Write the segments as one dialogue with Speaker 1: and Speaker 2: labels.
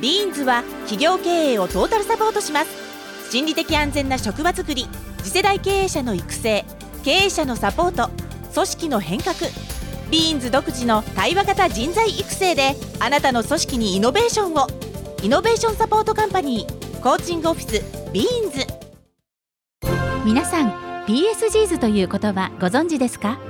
Speaker 1: ビーンズは企業経営をトータルサポートします。心理的安全な職場づくり次世代経営者の育成経営者のサポート組織の変革。ビーンズ独自の対話型人材育成であなたの組織にイノベーションを。イノベーションサポートカンパニーコーチングオフィスビーンズ。
Speaker 2: 皆さん PSGs という言葉ご存知ですか？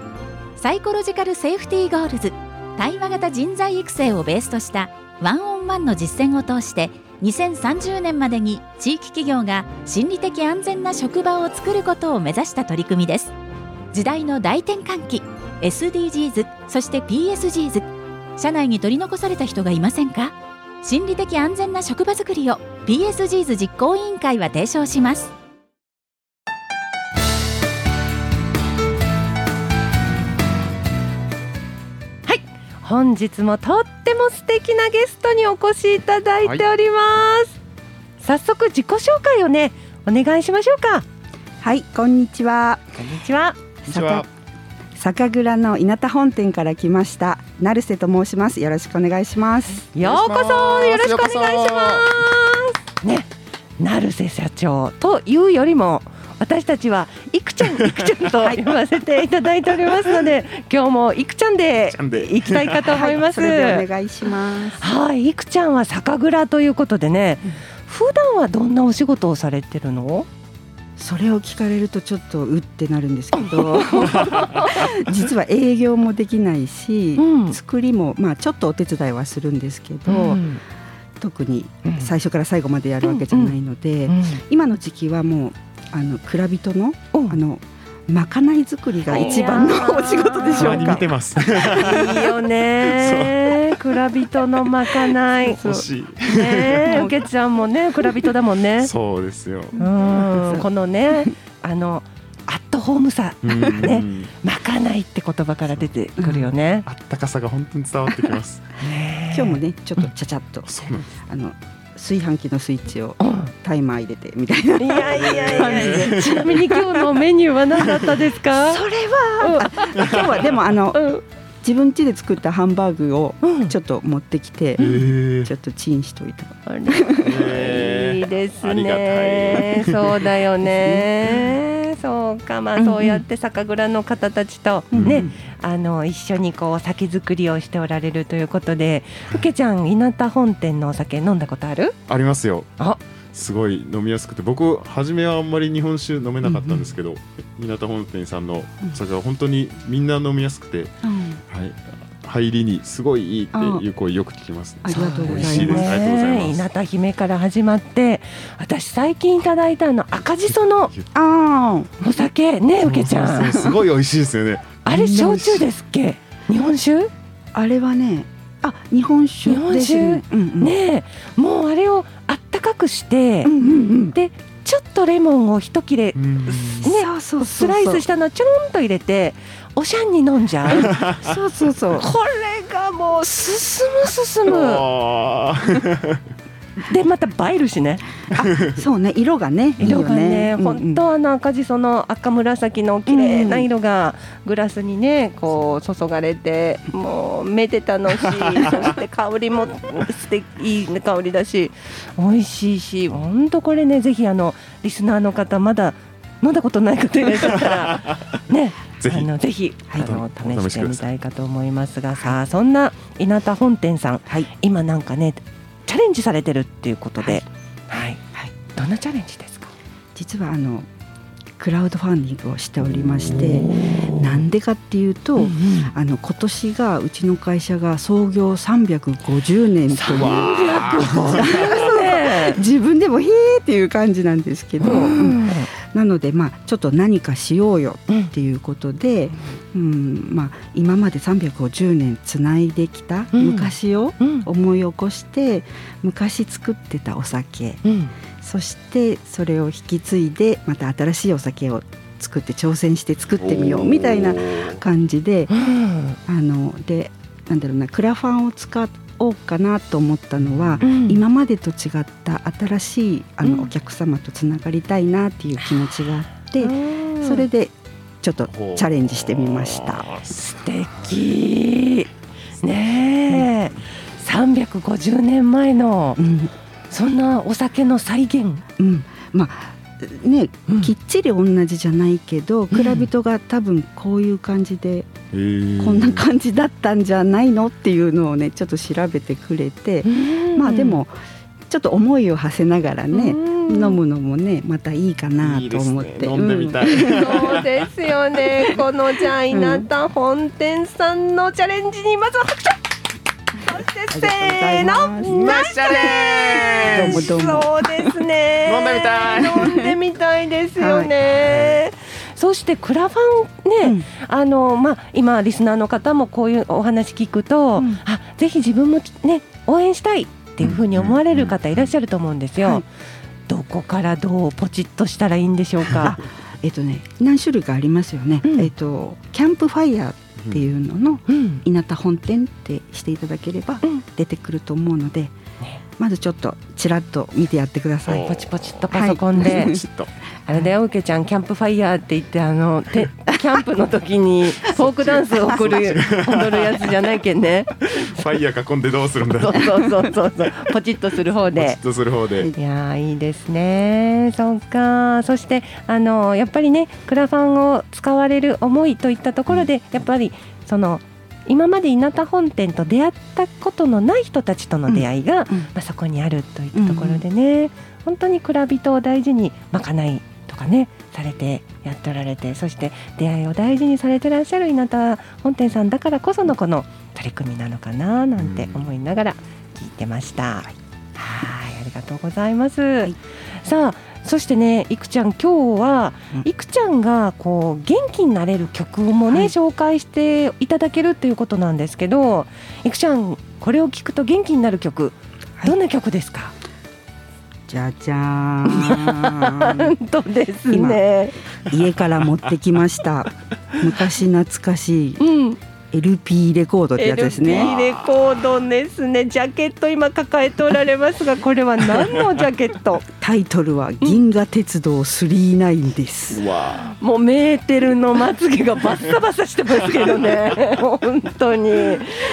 Speaker 2: Psychological Safety Goals対話型人材育成をベースとしたワンオンワンの実践を通して2030年までに地域企業が心理的安全な職場を作ることを目指した取り組みです。時代の大転換期 SDGs そして PSGs 社内に取り残された人がいませんか？心理的安全な職場づくりを PSGs 実行委員会は提唱します。
Speaker 3: 本日もとっても素敵なゲストにお越しいただいております、早速自己紹介をねお願いしましょうか
Speaker 4: はい、こんにちは。
Speaker 3: こんにちは
Speaker 4: 酒酒蔵の稲田本店から来ました成瀬と申します。よろしくお願いします。
Speaker 3: ようこそよろしくお願いしますね成瀬社長というよりも私たちはいくちゃんいくちゃんと呼ばせていただいておりますので 今日もいくちゃんで
Speaker 5: ちゃんで
Speaker 3: いきたいかと思います、
Speaker 4: はい、お願いします。
Speaker 3: はい、いくちゃんは酒蔵ということでね、普段はどんなお仕事をされてるの？
Speaker 4: それを聞かれるとちょっとうってなるんですけど、実は営業もできないし、
Speaker 3: うん。
Speaker 4: 作りもまあちょっとお手伝いはするんですけど、
Speaker 3: うん。
Speaker 4: 特に
Speaker 3: うん。
Speaker 4: 最初から最後までやるわけじゃないので、今の時期はもうあの蔵人の
Speaker 3: うん
Speaker 4: あのまかない作りが一番のお仕事でしょうか
Speaker 5: たまに見て。ます。
Speaker 3: いいよね。蔵人のまかない。
Speaker 5: 欲しい。
Speaker 3: ね、うけちゃんもね、蔵人だもんね。
Speaker 5: そうですよ。
Speaker 3: うん、このね、あのアットホームさ、
Speaker 5: うん
Speaker 3: ねまかないって言葉から出てくるよね。
Speaker 5: あったかさが本当に伝わってきます。
Speaker 3: ね
Speaker 4: 今日もねちょっとちゃちゃっと。あの炊飯器のスイッチを
Speaker 3: うん
Speaker 4: タイマー入れてみたいな。
Speaker 3: いやいやいやいや。ちなみに今日のメニューは何だったですか？
Speaker 4: それは、あ今日はでもあの
Speaker 3: うん
Speaker 4: 自分家で作ったハンバーグを
Speaker 3: うん
Speaker 4: ちょっと持ってきて、
Speaker 5: え
Speaker 4: ちょっとチンしといた。
Speaker 3: いいです
Speaker 5: ありがた
Speaker 3: ね。
Speaker 5: い
Speaker 3: そうだよね。そうか、まあ、そうやって酒蔵の方たちとね、あの一緒にこう酒造りをしておられるということで、ふけちゃん稲田本店のお酒飲んだことある？
Speaker 5: ありますよ。
Speaker 3: あ。
Speaker 5: すごい飲みやすくて僕初めはあんまり日本酒飲めなかったんですけど、稲田本店さんのお酒は本当にみんな飲みやすくて、はい、入りにすごいいいっていう声よく聞きます、
Speaker 4: ありがとうございます。
Speaker 5: 美味しいです。ありがとうございます。
Speaker 3: 稲田姫から始まって、私最近いただいたあの赤じその
Speaker 4: あ
Speaker 3: お酒ね、うけちゃ。
Speaker 5: んすごい美味しいですよね
Speaker 3: あれ焼酎ですっけ？日本酒？
Speaker 4: あ、あれはね、あ日本酒ですね。うんうん、
Speaker 3: ねえ、もうあれをあったかくして
Speaker 4: うん、うんうん。
Speaker 3: でちょっとレモンを一切れ
Speaker 5: うん
Speaker 3: ね
Speaker 4: そうそうそう
Speaker 3: スライスしたのちょろんと入れておしゃんに飲んじゃう
Speaker 4: そうそうそう。
Speaker 3: これがもう進む進むでまた映えるしね。
Speaker 4: そうね、色がね、
Speaker 3: 色がね本当あの赤じその赤紫の綺麗な色がグラスにねこう注がれてもうめでたのし そして香りも素敵いい香りだし美味しいし本当これねぜひあのリスナーの方まだ飲んだことない方いらっしゃったら ね
Speaker 5: ぜひ。
Speaker 3: あのぜひ、
Speaker 4: はい。
Speaker 3: あの
Speaker 5: お
Speaker 3: 試してみたいかと思いますがさあそんな稲田本店さん、
Speaker 4: はい。
Speaker 3: 今なんかねチャレンジされてるっていうことで、はい。
Speaker 4: はい。
Speaker 3: どんなチャレンジですか？
Speaker 4: 実はあのクラウドファンディングをしておりまして、なんでかっていうと。
Speaker 3: うん
Speaker 4: あの今年がうちの会社が創業350年という。
Speaker 3: ね
Speaker 4: 自分でもへーっていう感じなんですけど、うん。なのでまあちょっと何かしようよっていうことで、うんまあ、今まで350年つないできた
Speaker 3: うん。
Speaker 4: 昔を
Speaker 3: うん。
Speaker 4: 思い起こして昔作ってたお酒。
Speaker 3: うん。
Speaker 4: そしてそれを引き継いでまた新しいお酒を作って挑戦して作ってみようみたいな感じで
Speaker 3: うん。
Speaker 4: あのでなんだろうなクラファンを使おうかなと思ったのは、
Speaker 3: うん。
Speaker 4: 今までと違った新しいあ
Speaker 3: うん。
Speaker 4: のお客様とつながりたいなっていう気持ちがあって、
Speaker 3: うん
Speaker 4: それでちょっとチャレンジしてみました。
Speaker 3: 素敵。ねえ、さ350年前の
Speaker 4: うん。
Speaker 3: そんなお酒の再現。
Speaker 4: うん、まあね、
Speaker 3: うん。
Speaker 4: きっちり同じじゃないけど蔵人が多分こういう感じで、
Speaker 5: え。ー
Speaker 4: こんな感じだったんじゃないのっていうのをねちょっと調べてくれて、まあでもちょっと思いを馳せながらね、飲むのもねまたいいかないと思って。
Speaker 5: ね。飲んでみたい、
Speaker 6: そうですよね。このじゃあ稲田本店さんのチャレンジにまずは拍手。そしてせーの。
Speaker 5: ナイスチャレンジ。
Speaker 4: どうもどうも
Speaker 6: そうですね。
Speaker 5: 飲んでみたい。
Speaker 6: 飲んでみたいですよね。
Speaker 3: そしてクラファンね、
Speaker 4: うん。
Speaker 3: あのまあ今リスナーの方もこういうお話聞くと、
Speaker 4: うん。
Speaker 3: あぜひ自分もね応援したいっていうふうに思われる方いらっしゃると思うんですよ。
Speaker 4: はい
Speaker 3: どこからどうポチッとしたらいいんでしょうか？
Speaker 4: えっとね何種類かありますよね、
Speaker 3: うん。
Speaker 4: えっとキャンプファイヤーっていうのの
Speaker 3: うん、
Speaker 4: 稲田本店ってしていただければ
Speaker 3: うん。
Speaker 4: 出てくると思うので、
Speaker 3: ね
Speaker 4: まずちょっとちらっと見てやってください
Speaker 5: お。
Speaker 3: ポチポチっとパソコンで、
Speaker 5: ちょっと
Speaker 3: あれだよ、うけちゃん、キャンプファイヤーって言って、あの、てキャンプの時に フォークダンスを送る、踊るやつじゃないけんね。
Speaker 5: ファイヤー囲んでどうするんだ
Speaker 3: そうそうそうそうそう、ポチッとする方
Speaker 5: ポチ
Speaker 3: で
Speaker 5: ッ。とする方で
Speaker 3: いやーいいですね。そうか。そしてあのやっぱりねクラファンを使われる思いといったところでやっぱりその今まで稲田本店と出会ったことのない人たちとの出会いが、
Speaker 4: うん
Speaker 3: まあ、そこにあるといったところでね、本当に蔵人を大事にまかないとかねされてやっておられてそして出会いを大事にされてらっしゃる稲田本店さんだからこそのこの取り組みなのかななんて思いながら聞いてました。はい。ありがとうございます。
Speaker 4: い。
Speaker 3: さあそしてねいくちゃん今日は、
Speaker 4: うん。
Speaker 3: いくちゃんがこう元気になれる曲もね、
Speaker 4: はい。
Speaker 3: 紹介していただけるっていうことなんですけどいくちゃんこれを聞くと元気になる曲、
Speaker 4: はい。
Speaker 3: どんな曲ですか？
Speaker 4: じゃじゃーん。
Speaker 3: 本当ですね。
Speaker 4: 家から持ってきました。昔懐かしい。
Speaker 3: うん
Speaker 4: LP レコードってやつですね。
Speaker 3: LP レコードですね。ジャケット今抱えておられますがこれは何のジャケット？
Speaker 4: タイトルは銀河鉄道39です。
Speaker 5: うわ
Speaker 3: もうメーテルのまつげがバッサバサしてますけどね。本当に。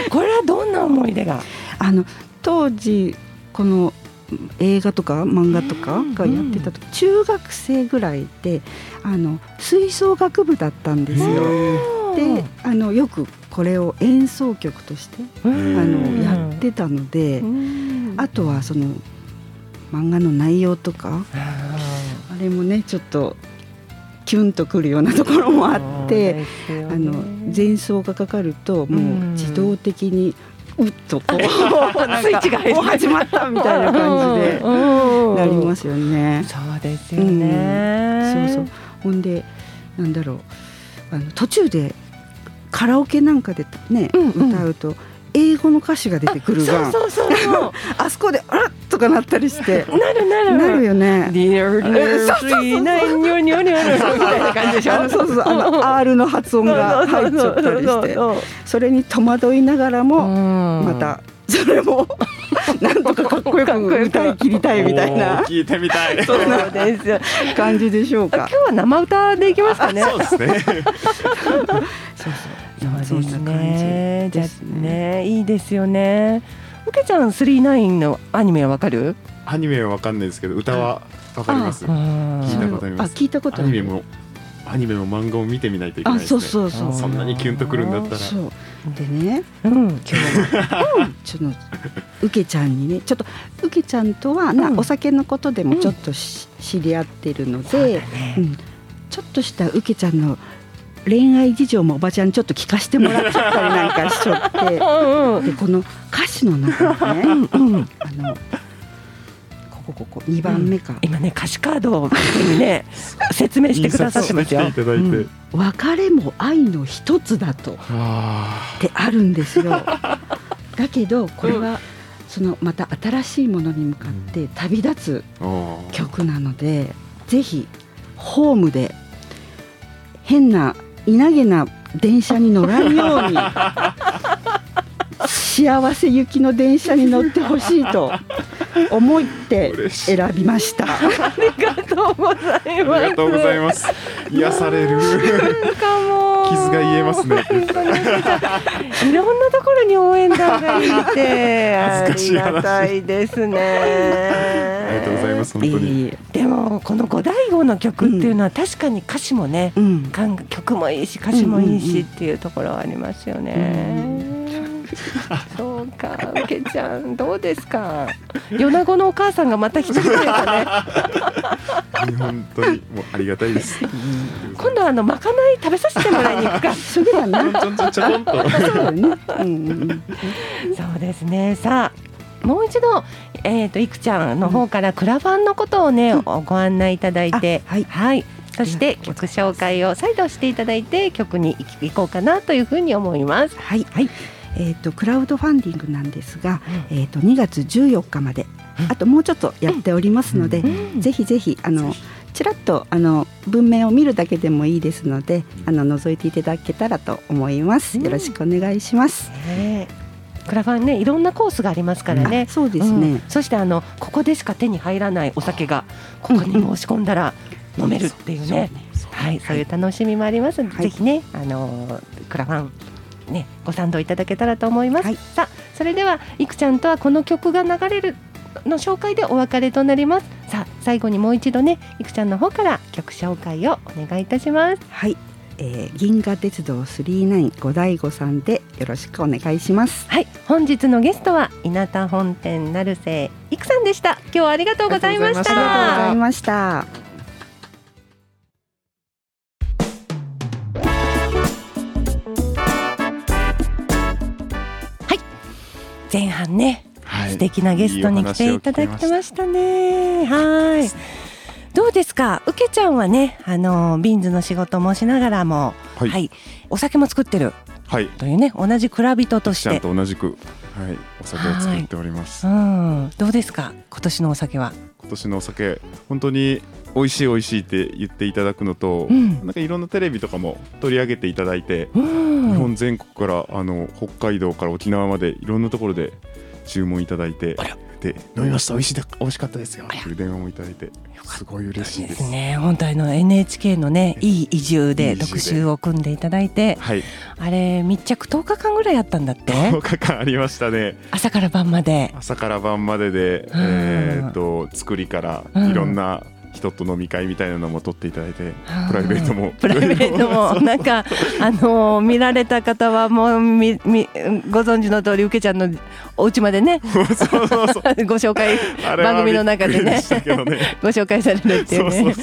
Speaker 3: これはどんな思い出が？
Speaker 4: あの当時この映画とか漫画とかがやってた時中学生ぐらいであの吹奏楽部だったんですよ。であのよくこれを演奏曲としてあのやってたのであとはその漫画の内容とかあれもねちょっとキュンとくるようなところもあってあの前奏がかかるともう自動的にうっとこう
Speaker 3: スイッチが
Speaker 4: 始まったみたいな感じでなりますすよね。
Speaker 3: そうですよね、
Speaker 4: そうそう。ほんでなんだろう。あの途中でカラオケなんかでね、
Speaker 3: うんうん。
Speaker 4: 歌うと英語の歌詞が出てくるが
Speaker 3: そうそうそうそう。
Speaker 4: あそこであらっとかなったりして。
Speaker 3: なるなる。
Speaker 4: なるよね。そうそうそう。
Speaker 3: Nursery ナインニョニョニョニョみたいな感じでしょ
Speaker 4: あのそうそうあの R の発音が入っちゃったりして
Speaker 3: そ
Speaker 4: れに戸惑いながらも
Speaker 3: ま
Speaker 4: またそれもなんとかかっこよく歌い切りたいみたい
Speaker 5: お
Speaker 4: な
Speaker 5: ー聞いてみたい
Speaker 3: そうですよ
Speaker 4: 感じでしょうか
Speaker 3: 今日。は生歌でいきますかね
Speaker 5: そうですね
Speaker 4: そう
Speaker 3: そうです
Speaker 4: そんな感じ
Speaker 3: ね。じゃ
Speaker 4: です
Speaker 3: あね、いいですよね。うけちゃん、スリーナインのアニメはわかる？
Speaker 5: アニメはわかんないですけど歌はわかります。
Speaker 3: うん
Speaker 5: 聞いたことあります。
Speaker 4: あ聞いたことある。
Speaker 5: アニメもアニメも漫画も見てみないといけない
Speaker 4: あ
Speaker 5: ですね。
Speaker 4: そうそうそう
Speaker 5: そんなにキュンとくるんだったら。
Speaker 4: そう。でね
Speaker 3: うん。
Speaker 4: 今日はちょっとうけちゃんにねちょっとうけちゃんとはな、
Speaker 3: うん。
Speaker 4: お酒のことでもちょっとし、知り合ってるので、うん。ちょっとしたうけちゃんの恋愛事情もおばちゃんにちょっと聞かせてもらっちゃったりなんかしちゃって。
Speaker 3: うんうん。
Speaker 4: でこの歌詞の中にね
Speaker 3: うん。
Speaker 4: あのここここ2番目か、
Speaker 3: 今ね歌詞カードをにね 説明してくださってますよ。
Speaker 5: 印刷していただいて、
Speaker 3: うん。
Speaker 4: 別れも愛の一つだと。
Speaker 5: あ
Speaker 4: ってあるんですよ。だけどこれはそのまた新しいものに向かって旅立つ曲なのでぜひホームで変な稲毛な電車に乗らんように。幸せ行きの電車に乗ってほしいと思って選びました。
Speaker 3: ありがとうござい
Speaker 5: あ
Speaker 3: ます。
Speaker 5: りがとうございます。癒される。
Speaker 3: なんかも
Speaker 5: もう。傷が癒えますね。
Speaker 3: いろんなところに応援団がいて。
Speaker 5: 恥ずかしい話。
Speaker 3: ありがたいですね。
Speaker 5: ありがとうございます本当に
Speaker 4: いい
Speaker 3: でもこの五大五の曲っていうのは確かに歌詞もね、
Speaker 4: うん
Speaker 3: かん曲もいいし歌詞もいいしっていうところはありますよね。そうか、うけちゃんどうですか？米子のお母さんがまた一人増えたね。
Speaker 5: 本当にもうありがたいです
Speaker 3: 今度はあのまかない食べさせてもらいに行くか。
Speaker 4: それはな
Speaker 5: ちょんちょんちょこんと
Speaker 4: そうだよね、うんうん
Speaker 3: そうですね。さあ。もう一度、えっ、と、いくちゃんの方からクラファンのことをね、ご案内いただいて。
Speaker 4: あはい。
Speaker 3: はい。そして曲紹介を再度していただいて曲に行こうかなというふうに思います。
Speaker 4: はい、はい、えっ、とクラウドファンディングなんですが、えっ、と2月14日まで、あともうちょっとやっておりますので、
Speaker 3: うん。
Speaker 4: ぜひぜひあのちらっとあの文面を見るだけでもいいです。ので、あの覗いていただけたらと思います。よろしくお願いします。
Speaker 3: ね。えクラファンねいろんなコースがありますからね
Speaker 4: あ。そうですね。
Speaker 3: うんそしてあのここでしか手に入らないお酒がここに申し込んだら飲めるっていうね。はい、そういう楽しみもありますので、
Speaker 4: はい
Speaker 3: ぜひねあのークラファンねご賛同いただけたらと思います。
Speaker 4: はい
Speaker 3: さあそれではいくちゃんとはこの曲が流れるの紹介でお別れとなります。さあ最後にもう一度ねいくちゃんの方から曲紹介をお願いいたします。
Speaker 4: はい、えー、銀河鉄道39五大五さんでよろしくお願いします。
Speaker 3: はい、本日のゲストは稲田本店成瀬いくさんでした。今日はありがとうございまし
Speaker 5: ありがとうございました
Speaker 4: ありがとうござ
Speaker 3: た
Speaker 4: い。
Speaker 3: 前半ね、
Speaker 5: はい
Speaker 3: 素敵なゲストに来ていただきましたね。はい。どうですか、うけちゃんはね、あのビーンズの仕事もしながらも、は、
Speaker 5: はい。い
Speaker 3: お酒も作ってる。
Speaker 5: はい。
Speaker 3: というね、同じ蔵人とし
Speaker 5: ちゃん
Speaker 3: て。
Speaker 5: と同じくはいお酒を作っております。
Speaker 3: うん、どうですか、今年のお酒は。
Speaker 5: 今年のお酒本当に美味しい美味しいって言っていただくのと、
Speaker 3: うん。
Speaker 5: なんかいろんなテレビとかも取り上げていただいて、
Speaker 3: うん、
Speaker 5: 日本全国からあの北海道から沖縄までいろんなところで注文いただいてで飲みました。美味しいで美味しかったですよ。っていう電話もいただいて。すごい嬉しい
Speaker 3: で
Speaker 5: です
Speaker 3: すね、本当あの NHK のね、いい移住
Speaker 5: で
Speaker 3: で。特集を組んでいただいて、
Speaker 5: はい。
Speaker 3: あれ密着10日間ぐらいやったんだって、
Speaker 5: 10日間ありましたね。
Speaker 3: 朝から晩まで。
Speaker 5: 朝から晩までで、
Speaker 3: うん。
Speaker 5: えー、と作りから
Speaker 3: うん。
Speaker 5: いろんな人と飲み会みたいなのも取っていただいて、プライベートも。
Speaker 3: プライベートも。なんかあのー見られた方はもうみみご存知の通りうけちゃんのお家までね。ご紹介番組の中でね。
Speaker 5: ね。
Speaker 3: ご紹介されるっていうね。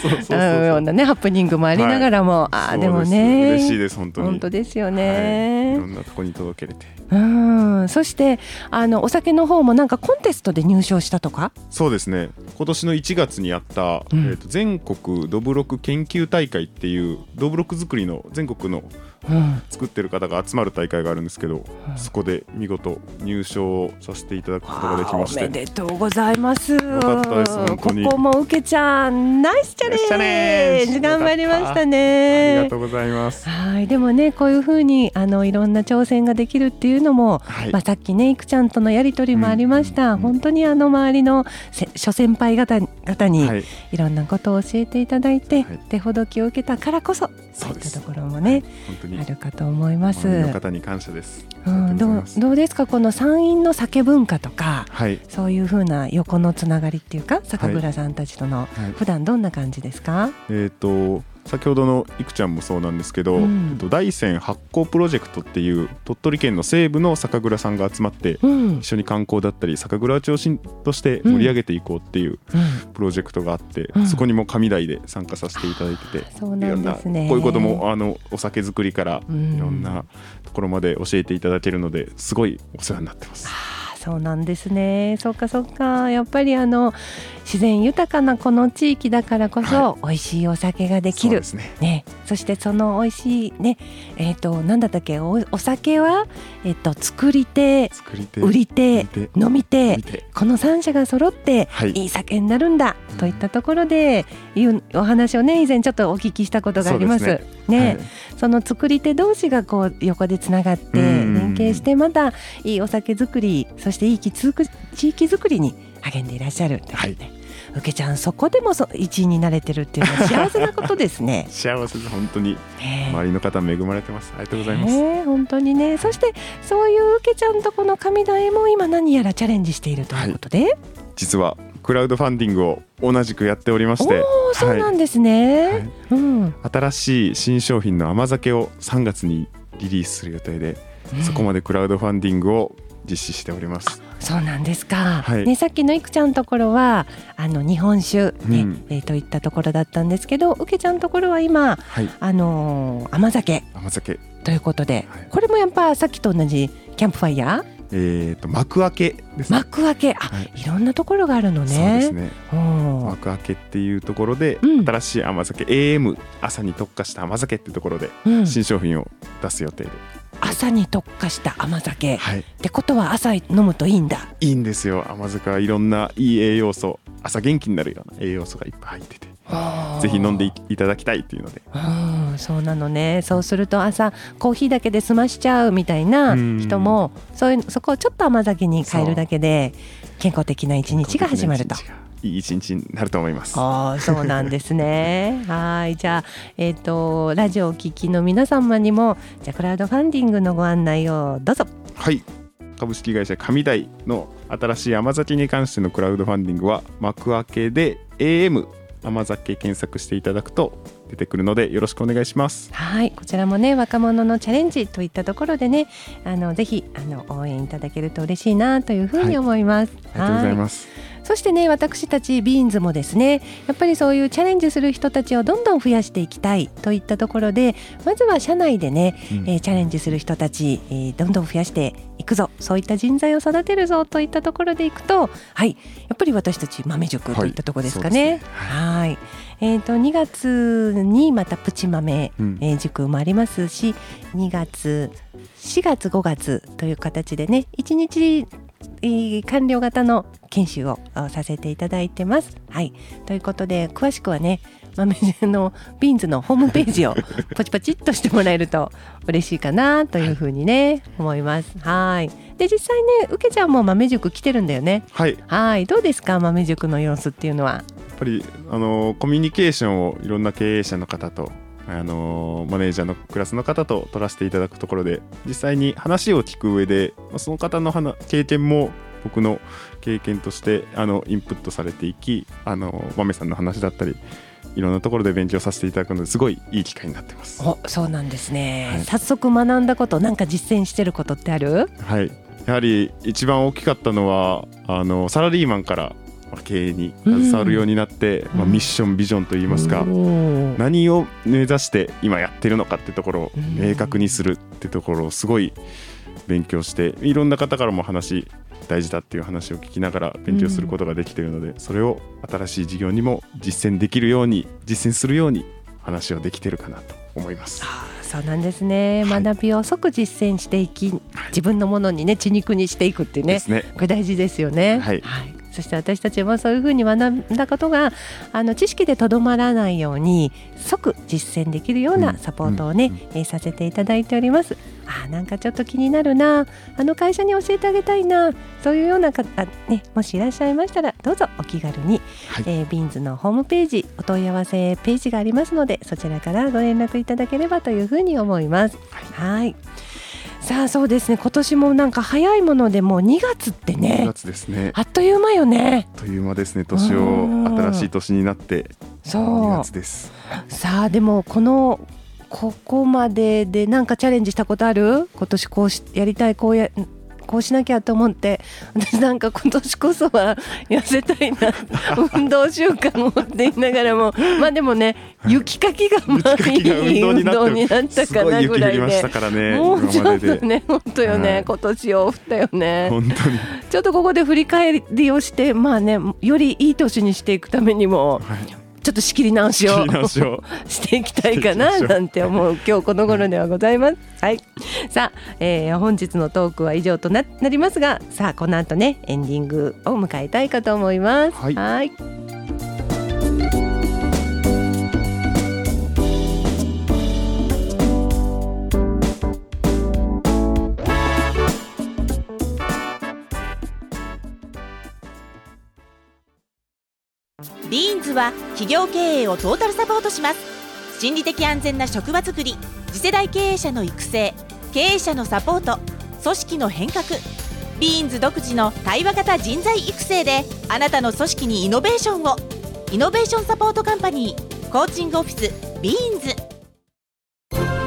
Speaker 3: ようなねハプニングもありながらも、あーでもね。
Speaker 5: 嬉しいです本当に。
Speaker 3: 本当ですよ
Speaker 5: はい、い
Speaker 3: ね
Speaker 5: ろ、んなとこに届けれて。
Speaker 3: うん。そしてあのお酒の方もなんかコンテストで入賞したとか？
Speaker 5: そうですね。今年の1月にやった、
Speaker 3: うん
Speaker 5: えー、と全国どぶろく研究大会っていうどぶろく作りの全国の
Speaker 3: うん。
Speaker 5: 作ってる方が集まる大会があるんですけど、そこで見事入賞させていただくことができまし
Speaker 3: おめ
Speaker 5: て
Speaker 3: でとうございます。
Speaker 5: かったです本当に。
Speaker 3: ここもうけちゃん、ナイスチャレンジ。頑張りました
Speaker 5: あり
Speaker 3: ね
Speaker 5: が。とうございます。
Speaker 3: はい、でもね、こういう風にあのいろんな挑戦ができるっていうのも、
Speaker 5: はい、
Speaker 3: まあさっきね、いくちゃんとのやりとりもありました。
Speaker 5: うん。
Speaker 3: 本当にあの周りのせ諸先輩方方に
Speaker 5: はい、
Speaker 3: いろんなことを教えていただいて、
Speaker 5: はい。
Speaker 3: 手ほどきを受けたからこそ、
Speaker 5: そう
Speaker 3: いったところもね、
Speaker 5: 本当に。
Speaker 3: あるかと思います。
Speaker 5: 方に感謝です、
Speaker 3: うん、どうどうですかこの山陰の酒文化とか。
Speaker 5: はい、
Speaker 3: そういう風な横のつながりっていうか酒蔵さんたちとの
Speaker 5: はい。
Speaker 3: 普段どんな感じですか、
Speaker 5: えっ、と先ほどのいくちゃんもそうなんですけど、
Speaker 3: うん。
Speaker 5: えっと大山発酵プロジェクトっていう鳥取県の西部の酒蔵さんが集まって
Speaker 3: うん。
Speaker 5: 一緒に観光だったり酒蔵を中心として盛り上げていこうっていう
Speaker 3: うん。
Speaker 5: プロジェクトがあって、
Speaker 3: うん。
Speaker 5: そこにも神台で参加させていただいてて、
Speaker 3: そうなんですね。
Speaker 5: いろんなこういうこともあのお酒作りから
Speaker 3: うん。
Speaker 5: いろんなところまで教えていただけるのですごいお世話になってます。
Speaker 3: あそうなんですね。そっかそっか。やっぱりあの自然豊かなこの地域だからこそ、美味しいお酒ができる。
Speaker 5: そうですね。
Speaker 3: ね、そしてその美味しいねえっ、となんだったっけ？おお酒はえっ、と作り手
Speaker 5: 作り手
Speaker 3: 売り手飲み手この三者が揃って
Speaker 5: はい。
Speaker 3: いい酒になるんだといったところでいうお話をね以前ちょっとお聞きしたことがあります。ね。
Speaker 5: はい。
Speaker 3: その作り手同士がこう横でつながって
Speaker 5: うん。
Speaker 3: 連携してまたいいお酒作りそしていい地域地域作りに励んでいらっしゃるということで、うけちゃんそこでもそ1位になれてるっていうのは幸せなことですね。
Speaker 5: 幸せです本当に。
Speaker 3: ね。
Speaker 5: 周りの方恵まれてます。ありがとうございます、
Speaker 3: ね本当にね。そしてそういううけちゃんとこの神田へも今何やらチャレンジしているということで、
Speaker 5: 実はクラウドファンディングを同じくやっておりまして。
Speaker 3: おおそうなんですね、
Speaker 5: はい。
Speaker 3: うん。
Speaker 5: 新しい新商品の甘酒を3月にリリースする予定で、そこまでクラウドファンディングを実施しております
Speaker 3: そうなんですか、
Speaker 5: はい。
Speaker 3: ね、さっきのいくちゃんのところはあの日本酒、ね
Speaker 5: うん。
Speaker 3: えーといったところだったんですけどうけちゃんのところは今、
Speaker 5: はい。
Speaker 3: あのー甘酒
Speaker 5: 甘酒。
Speaker 3: ということで、
Speaker 5: はい。
Speaker 3: これもやっぱさっきと同じキャンプファイヤ
Speaker 5: えー、と幕開けです
Speaker 3: ー
Speaker 5: ね。
Speaker 3: 幕開け？あ、
Speaker 5: はい。
Speaker 3: い、ろんなところがあるのね。
Speaker 5: そうですね。
Speaker 3: うん
Speaker 5: 幕開けっていうところで、
Speaker 3: うん。
Speaker 5: 新しい甘酒。AM 朝に特化した甘酒っていうところで
Speaker 3: うん。
Speaker 5: 新商品を出す予定で、
Speaker 3: 朝に特化した甘酒、
Speaker 5: はい。
Speaker 3: ってことは朝飲むといいんだ。
Speaker 5: いいんですよ。甘酒はいろんないい栄養素朝元気になるような栄養素がいっぱい入ってて。ぜひ飲んでいいただきたいっていうので。
Speaker 3: うん、そうなのね。そうすると朝コーヒーだけで済ましちゃうみたいな
Speaker 5: うん。
Speaker 3: 人もそういうそこをちょっと甘酒に変えるだけで健康的な一日が始まると。
Speaker 5: いい一日になると思います
Speaker 3: ああそうなんですね。はいじゃあえっ、とラジオをお聞きの皆様にもじゃあクラウドファンディングのご案内をどうぞ。
Speaker 5: はい株式会社上大の新しい甘酒に関してのクラウドファンディングは幕開けで AM 甘酒検索していただくと出てくるのでよろしくお願いします
Speaker 3: はいこちらもね若者のチャレンジといったところでねあのぜひあの応援いただけると嬉しいなというふうに思います。
Speaker 5: ありがとうござい
Speaker 3: は
Speaker 5: ます
Speaker 3: そしてね私たちビーンズもですねやっぱりそういうチャレンジする人たちをどんどん増やしていきたいといったところでまずは社内でね、
Speaker 5: うん。
Speaker 3: えーチャレンジする人たち、えーどんどん増やしていくぞ。そういった人材を育てるぞといったところでいくとはいやっぱり私たち豆塾といったところですかね。
Speaker 5: はいね。
Speaker 3: はい。えー、と2月にまたプチ豆、
Speaker 5: うん。
Speaker 3: えー塾もありますし2月4月5月という形でね1日えー完了型の研修をあさせていただいてます。はい、ということで詳しくはね豆汁のビーンズのホームページを ポチポチっとしてもらえると嬉しいかなというふうにね、思います。はいで実際ねうけちゃんも豆塾来てるんだよね。
Speaker 5: はいやっ
Speaker 3: はいどうですか豆塾の様子っていうのは？
Speaker 5: ぱりあのコミュニケーションをいろんな経営者の方とあのマネージャーのクラスの方と取らせていただくところで実際に話を聞く上でまあその方の話経験も僕の経験としてあのインプットされていきあの豆さんの話だったりいろんなところで勉強させていただくのですごいいい機会になってます。
Speaker 3: おそうなんですね、
Speaker 5: はい。
Speaker 3: 早速学んだことなんか実践してることってある？
Speaker 5: はい、やはり一番大きかったのはあのサラリーマンからまあ経営に携わるようになって、まあ、
Speaker 3: うん。
Speaker 5: ミッションビジョンといいますか、
Speaker 3: おー。
Speaker 5: 何を目指して今やってるのかってところを
Speaker 3: うん。
Speaker 5: 明確にするってところをすごい勉強していろんな方からも話大事だっていう話を聞きながら勉強することができているので、それを新しい事業にも実践できるように実践するように話をできてるかなと思います。
Speaker 3: あーそうなんですね、
Speaker 5: はい。
Speaker 3: 学びを即実践していき自分のものにね血肉にしていくっていうね。これ大事ですよね。
Speaker 5: はい
Speaker 3: そして私たちもそういうふうに学んだことがあの知識でとどまらないように即実践できるよう
Speaker 5: うん。
Speaker 3: なサポートをね、
Speaker 5: うん。
Speaker 3: えーさせていただいております。あーなんかちょっと気になるな。あの会社に教えてあげたいな。そういうような方、ね、もしいらっしゃいましたらどうぞお気軽に、
Speaker 5: はい。
Speaker 3: えービーンズのホームページお問い合わせページがありますのでそちらからご連絡いただければというふうに思います。はいさあそうですね今年もなんか早いものでもう2月って
Speaker 5: 2
Speaker 3: ね
Speaker 5: 月ですね。
Speaker 3: あっという間よね。
Speaker 5: あっという間ですね。年を
Speaker 3: うん
Speaker 5: 新しい年になって
Speaker 3: そう
Speaker 5: 2月です。
Speaker 3: さあでもこのここまででなんかチャレンジしたことある？今年こうしやりたいこうやこうしなきゃと思って私なんか今年こそは痩せたいな運動習慣をって言いながらも まあでもね雪かきがまあいい運
Speaker 5: 運動になっ
Speaker 3: たかないぐらいで。もうちょっ。とね、本当よね、
Speaker 5: はい
Speaker 3: 今年よ降ったよね。ちょっとここで振り返りをして、まあね、よりいい年にしていくためにも、
Speaker 5: はい。
Speaker 3: ちょっと仕切り直しを
Speaker 5: し
Speaker 3: ていきたいかななんて思う 今日この頃ではございます。はい。さあ、えー本日のトークは以上とななりますが、さあこの後ねエンディングを迎えたいかと思います。
Speaker 5: はい
Speaker 1: ビーンズは企業経営をトータルサポートします。心理的安全な職場づくり次世代経営者の育成経営者のサポート組織の変革。ビーンズ独自の対話型人材育成であなたの組織にイノベーションを。イノベーションサポートカンパニーコーチングオフィスビーンズ。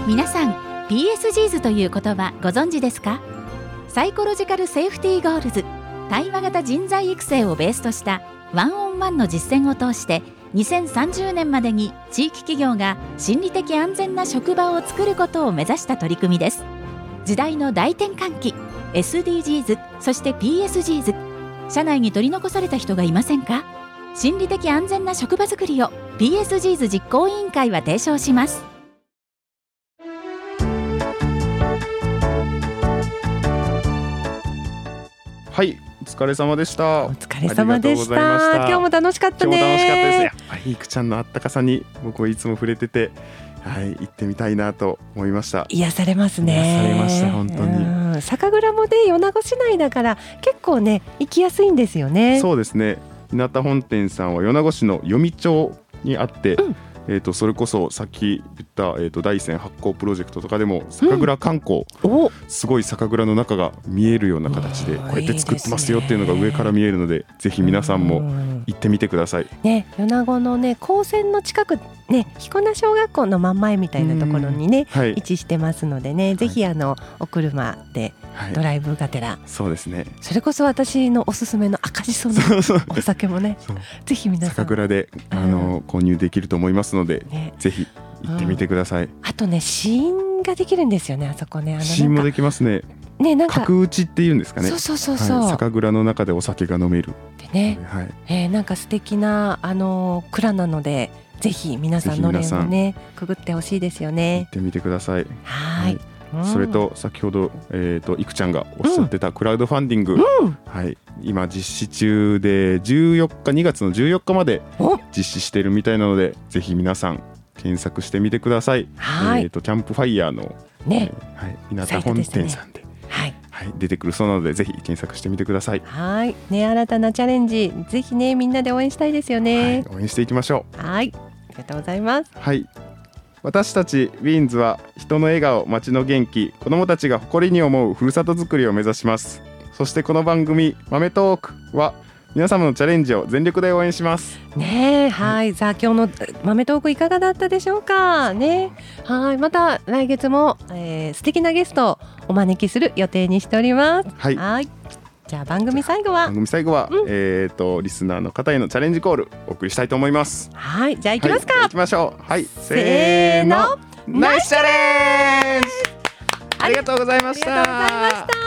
Speaker 2: 皆さん PSGs という言葉ご存知ですか？ Psychological Safety Goals対話型人材育成をベースとしたワンオンワンの実践を通して2030年までに地域企業が心理的安全な職場を作ることを目指した取り組みです。時代の大転換期 SDGs そして PSGs 社内に取り残された人がいませんか？心理的安全な職場づくりを PSGs 実行委員会は提唱します。
Speaker 5: はい。お疲れ様でした。
Speaker 3: お疲れ様でした。今日も楽しかった
Speaker 5: 今
Speaker 3: ね
Speaker 5: 楽しかったです。やっぱりいくちゃんのあったかさに僕はいつも触れててはい行ってみたいなと思いました。
Speaker 3: 癒されますね。
Speaker 5: 癒されました本当に。
Speaker 3: うん。酒蔵もね米子市内だから結構ね行きやすいんですよね。
Speaker 5: そうですね。日向本店さんは米子市の読町にあって、
Speaker 3: うん
Speaker 5: えー、とそれこそさっき言った、えー、と大山発酵プロジェクトとかでも酒蔵観光、
Speaker 3: お。
Speaker 5: すごい酒蔵の中が見えるような形で
Speaker 3: うん
Speaker 5: こうやって作ってますよっていうのが上から見えるのでぜひ皆さん
Speaker 3: う
Speaker 5: も
Speaker 3: ん。
Speaker 5: 行ってみてください。
Speaker 3: ね米子のね高専の近くね彦名小学校の真ん前みたいなところにね
Speaker 5: はい。
Speaker 3: 位、置してますのでねぜひあのお車で
Speaker 5: はい。
Speaker 3: ドライブがてら。
Speaker 5: そうですね。
Speaker 3: それこそ私のおすすめの赤じそのお酒もねぜひ皆さん。
Speaker 5: 酒蔵であの購入できると思いますので
Speaker 3: ね
Speaker 5: ぜひ行ってみてください。
Speaker 3: あとね試飲ができるんですよねあそこね
Speaker 5: 試飲もできますね。
Speaker 3: ねなんか
Speaker 5: 角打ちっていうんですかね。
Speaker 3: そうそうそうそう、
Speaker 5: はい、酒蔵の中でお酒が飲める。
Speaker 3: でね、
Speaker 5: はい。
Speaker 3: えー、なんか素敵なあの蔵なのでぜひ皆さんのれんをねくぐってほしいですよ
Speaker 5: 行
Speaker 3: ね
Speaker 5: ってみてください。
Speaker 3: はーい、うん
Speaker 5: それと先ほどえっ、といくちゃんがおっしゃってたクラウドファンディング、
Speaker 3: うん。
Speaker 5: はい。今実施中で14日2月の14日まで
Speaker 3: お。
Speaker 5: 実施しているみたいなのでぜひ皆さん検索してみてください。
Speaker 3: はい。
Speaker 5: えっ、とキャンプファイヤーの、
Speaker 3: ね。
Speaker 5: えーはい。稲田本店さんで
Speaker 3: はい。
Speaker 5: はい。出てくるそうなのでぜひ検索してみてください。
Speaker 3: はい。ね新たなチャレンジぜひねみんなで応援したいですよ
Speaker 5: はい。
Speaker 3: ね
Speaker 5: 応援していきましょう。
Speaker 3: はい。ありがとうございます。
Speaker 5: はい私たちウィーンズは人の笑顔街の元気子どもたちが誇りに思うふるさとづくりを目指します。そしてこの番組豆トークは皆様のチャレンジを全力で応援します。
Speaker 3: ねえはい。さあ今日の豆トークいかがだったでしょうか？ね。はい。また来月も、えー、素敵なゲストをお招きする予定にしております。
Speaker 5: はい。
Speaker 3: はいじゃあ番組最後は？
Speaker 5: 番組最後は、
Speaker 3: うん。
Speaker 5: えっ、とリスナーの方へのチャレンジコールお送りしたいと思います。
Speaker 3: はいじゃあ行きますか、
Speaker 5: はい、行きましょう。はい
Speaker 3: せーの。
Speaker 5: ナイスチャレンジ。ありがとうございまし
Speaker 3: ありがとうございま
Speaker 5: た。
Speaker 3: した